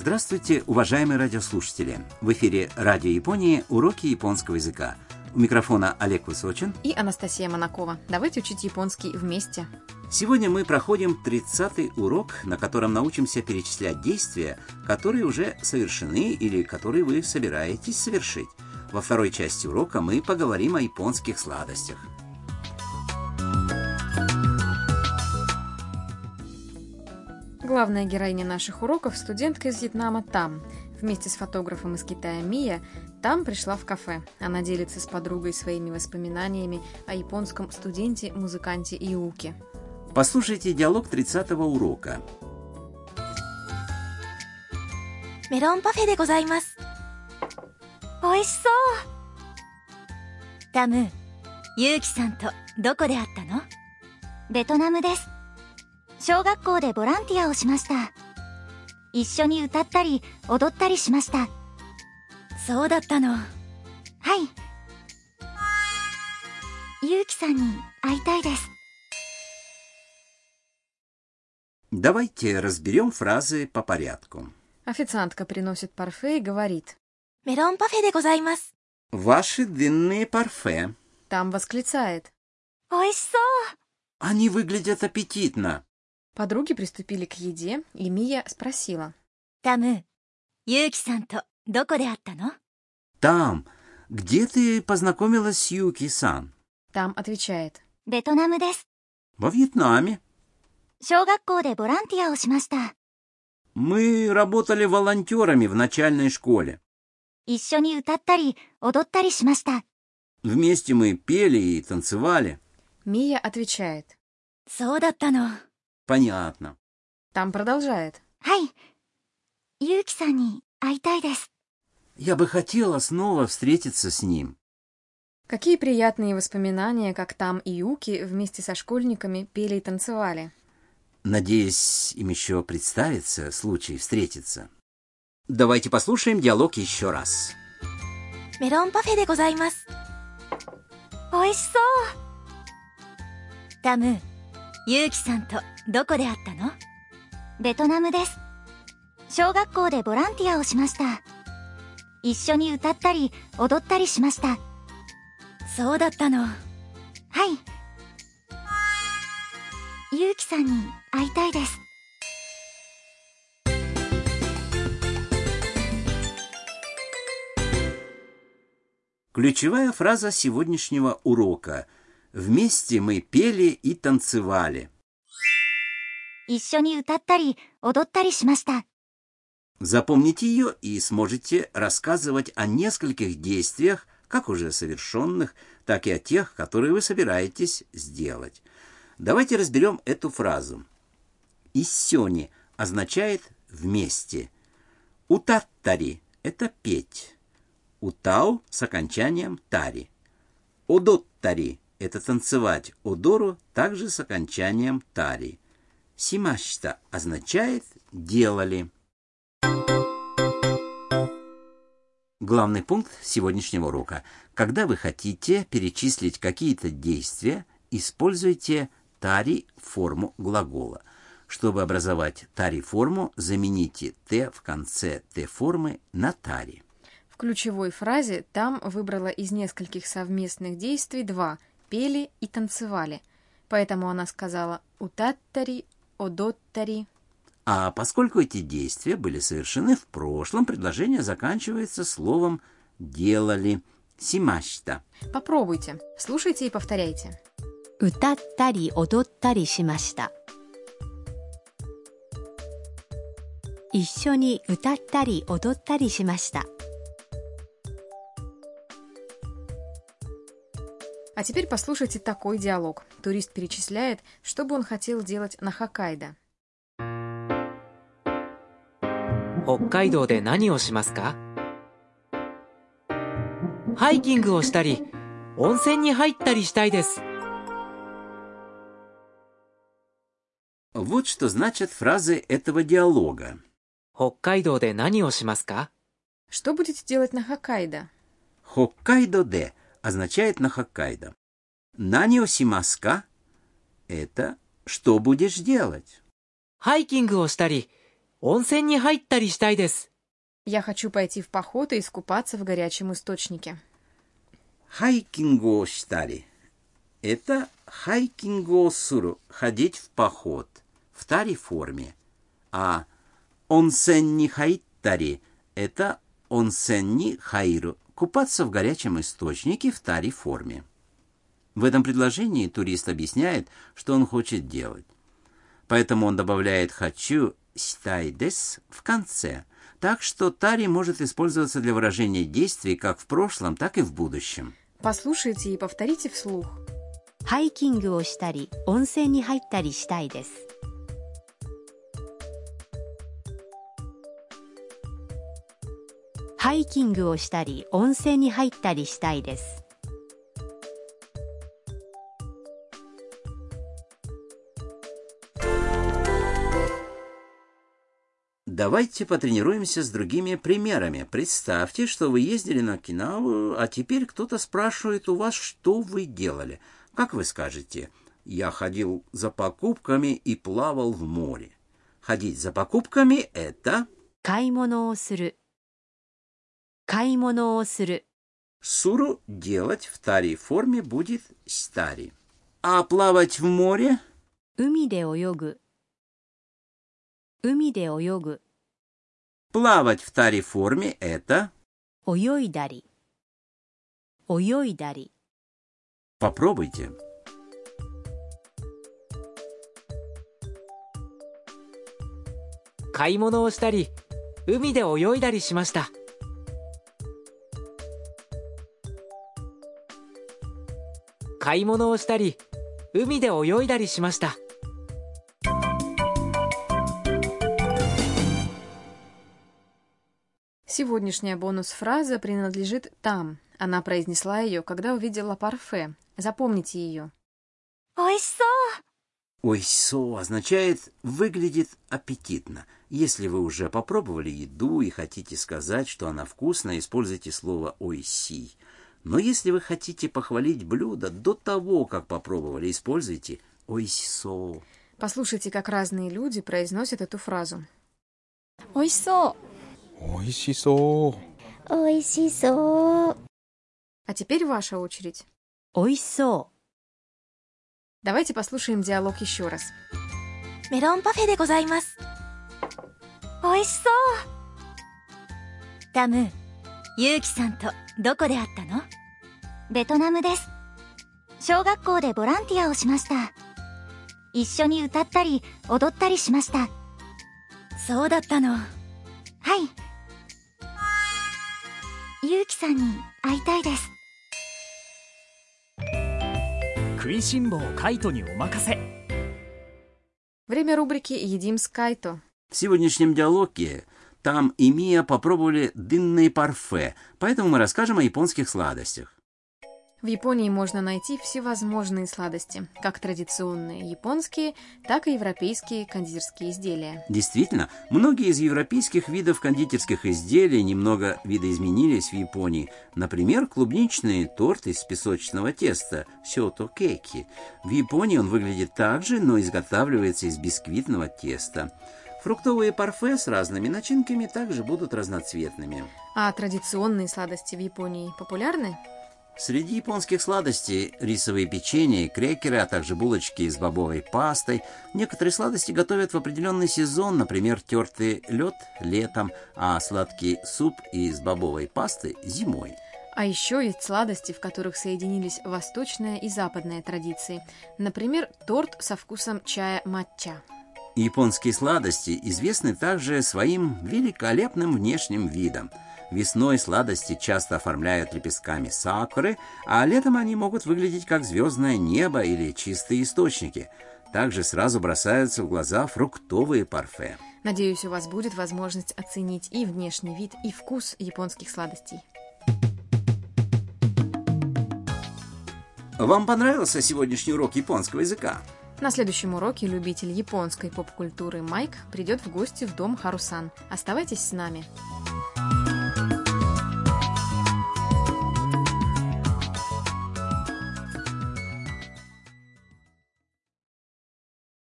Здравствуйте, уважаемые радиослушатели! В эфире Радио Японии уроки японского языка. У микрофона Олег Высочин. И Анастасия Монакова. Давайте учить японский вместе. Сегодня мы проходим 30-й урок, на котором научимся перечислять действия, которые уже совершены или которые вы собираетесь совершить. Во второй части урока мы поговорим о японских сладостях. Главная героиня наших уроков – студентка из Вьетнама Там. Вместе с фотографом из Китая Мия Там пришла в кафе. Она делится с подругой своими воспоминаниями о японском студенте-музыканте Иуке. Послушайте диалог 30-го урока. メロンパフェでございます。美味しそう。タム、ユウキさんとどこで会ったのベトナムです。 小学校でボランティアをしました。一緒に歌ったり踊ったりしました。そうだったの。はい。ユウキさんに会いたいです。 Давайте разберем фразы по порядку. Официантка приносит парфе и говорит. メロンパフェでございます。 Ваши длинные парфе. Там восклицает. 美味しそう。 Они выглядят аппетитно. Подруги приступили к еде, и Мия спросила. Там э, Юки-сан то доко де аттано?» «Там. Где ты познакомилась с Юки-сан?» Там отвечает. «Бетонаму дес». «Во Вьетнаме». «Шоу-гакко де борантия о шимашта». «Мы работали волонтерами в начальной школе». «Ишшо ни утаттари, одоттари шимашта». «Вместе мы пели и танцевали». Мия отвечает. «Соу даттано». Понятно. Там продолжает. Ай, Юки-сан Я бы хотела снова встретиться с ним. Какие приятные воспоминания, как там и Юки вместе со школьниками пели и танцевали. Надеюсь, им еще представится случай встретиться. Давайте послушаем диалог еще раз. Мерон пафе де гозаймас. Оишсо! Таму, ゆうきさんとどこで会ったのベトナムです。小学校でボランティアをしました。一緒に歌ったり踊ったりしました。そうだったの。はい。ゆうきさんに会いたいです。 Ключевая фраза сегодняшнего урока. Вместе мы пели и танцевали. Запомните ее и сможете рассказывать о нескольких действиях, как уже совершенных, так и о тех, которые вы собираетесь сделать. Давайте разберем эту фразу. «Иссёни» означает «вместе». «Утаттари» — это «петь». «Утау» с окончанием «тари». «Одоттари» это «танцевать». «Одору» также с окончанием «тари». «Симашта» означает «делали». Главный пункт сегодняшнего урока. Когда вы хотите перечислить какие-то действия, используйте тари форму глагола. Чтобы образовать тари форму, замените т в конце т формы на тари. В ключевой фразе там выбрала из нескольких совместных действий два – пели и танцевали. Поэтому она сказала «утаттари», «одоттари». А поскольку эти действия были совершены в прошлом, предложение заканчивается словом «делали» симашта. Попробуйте, слушайте и повторяйте. 歌ったり踊ったりしました一緒に歌ったり踊ったりしました А теперь послушайте такой диалог. Турист перечисляет, что бы он хотел делать на Хоккайдо. 北海道で何をしますかハイキングをしたり温泉に入ったりしたいです Вот что значат фразы этого диалога. 北海道で何をしますか Что будете делать на Хоккайдо? Хоккайдо де означает на Хоккайдо. Нанио симаска – это что будешь делать? ハイキングをしたり 温泉に入ったりしたいです。 Я хочу пойти в поход и искупаться в горячем источнике. ハイキングをしたり. Это хайкингуをする, ходить в поход, в тари форме. А онсен ни хайттари – это онсен ни хайру, купаться в горячем источнике в тари форме. В этом предложении турист объясняет, что он хочет делать. Поэтому он добавляет «хочу» «стайдес» в конце. Так что тари может использоваться для выражения действий как в прошлом, так и в будущем. Послушайте и повторите вслух. ハイキングをしたり温泉に入ったりしたいです ハイキングをしたり温泉に入ったりしたいです Давайте потренируемся с другими примерами. Представьте, что вы ездили на Окинаву, а теперь кто-то спрашивает у вас, что вы делали. Как вы скажете? Я ходил за покупками и плавал в море. Ходить за покупками – это 買い物をする 買い物をする суру делать в тари форме будет стари. А плавать в море 海で泳ぐ海で泳ぐ плавать в тари форме это 泳いだり泳いだり попробуйте. 買い物をしたり、海で泳いだりしました。 買い物をしたり、海で泳いだりしました。 Сегодняшняя бонус-фраза принадлежит там. Она произнесла ее, когда увидела парфе. Запомните ее. 美味しそう Ойсо означает «выглядит аппетитно». Если вы уже попробовали еду и хотите сказать, что она вкусная, используйте слово «ойси». Но если вы хотите похвалить блюдо до того, как попробовали, используйте ойсо. Послушайте, как разные люди произносят эту фразу. Ойсо. Ойсисо. Ойсисо. А теперь ваша очередь. Ойсо. Давайте послушаем диалог еще раз. Мерон пафе де гозаймас. Ойсо. ダムユウキさんとどこで会ったのベトナムです小学校でボランティアをしました一緒に歌ったり踊ったりしましたそうだったのはいユウキさんに会いたいです食いしん坊カイトにお任せ Время рубрики «Едим с Кайто». В сегодняшнем диалоге там и Мия попробовали дынные парфе, поэтому мы расскажем о японских сладостях. В Японии можно найти всевозможные сладости, как традиционные японские, так и европейские кондитерские изделия. Действительно, многие из европейских видов кондитерских изделий немного видоизменились в Японии. Например, клубничный торт из песочного теста – сёто кейки. В Японии он выглядит так же, но изготавливается из бисквитного теста. Фруктовые парфе с разными начинками также будут разноцветными. А традиционные сладости в Японии популярны? Среди японских сладостей рисовые печенья, крекеры, а также булочки с бобовой пастой. Некоторые сладости готовят в определенный сезон, например, тертый лед летом, а сладкий суп из бобовой пасты зимой. А еще есть сладости, в которых соединились восточная и западная традиции. Например, торт со вкусом чая матча. Японские сладости известны также своим великолепным внешним видом. Весной сладости часто оформляют лепестками сакуры, а летом они могут выглядеть как звездное небо или чистые источники. Также сразу бросаются в глаза фруктовые парфе. Надеюсь, у вас будет возможность оценить и внешний вид, и вкус японских сладостей. Вам понравился сегодняшний урок японского языка? На следующем уроке любитель японской поп-культуры Майк придет в гости в дом Харусан. Оставайтесь с нами.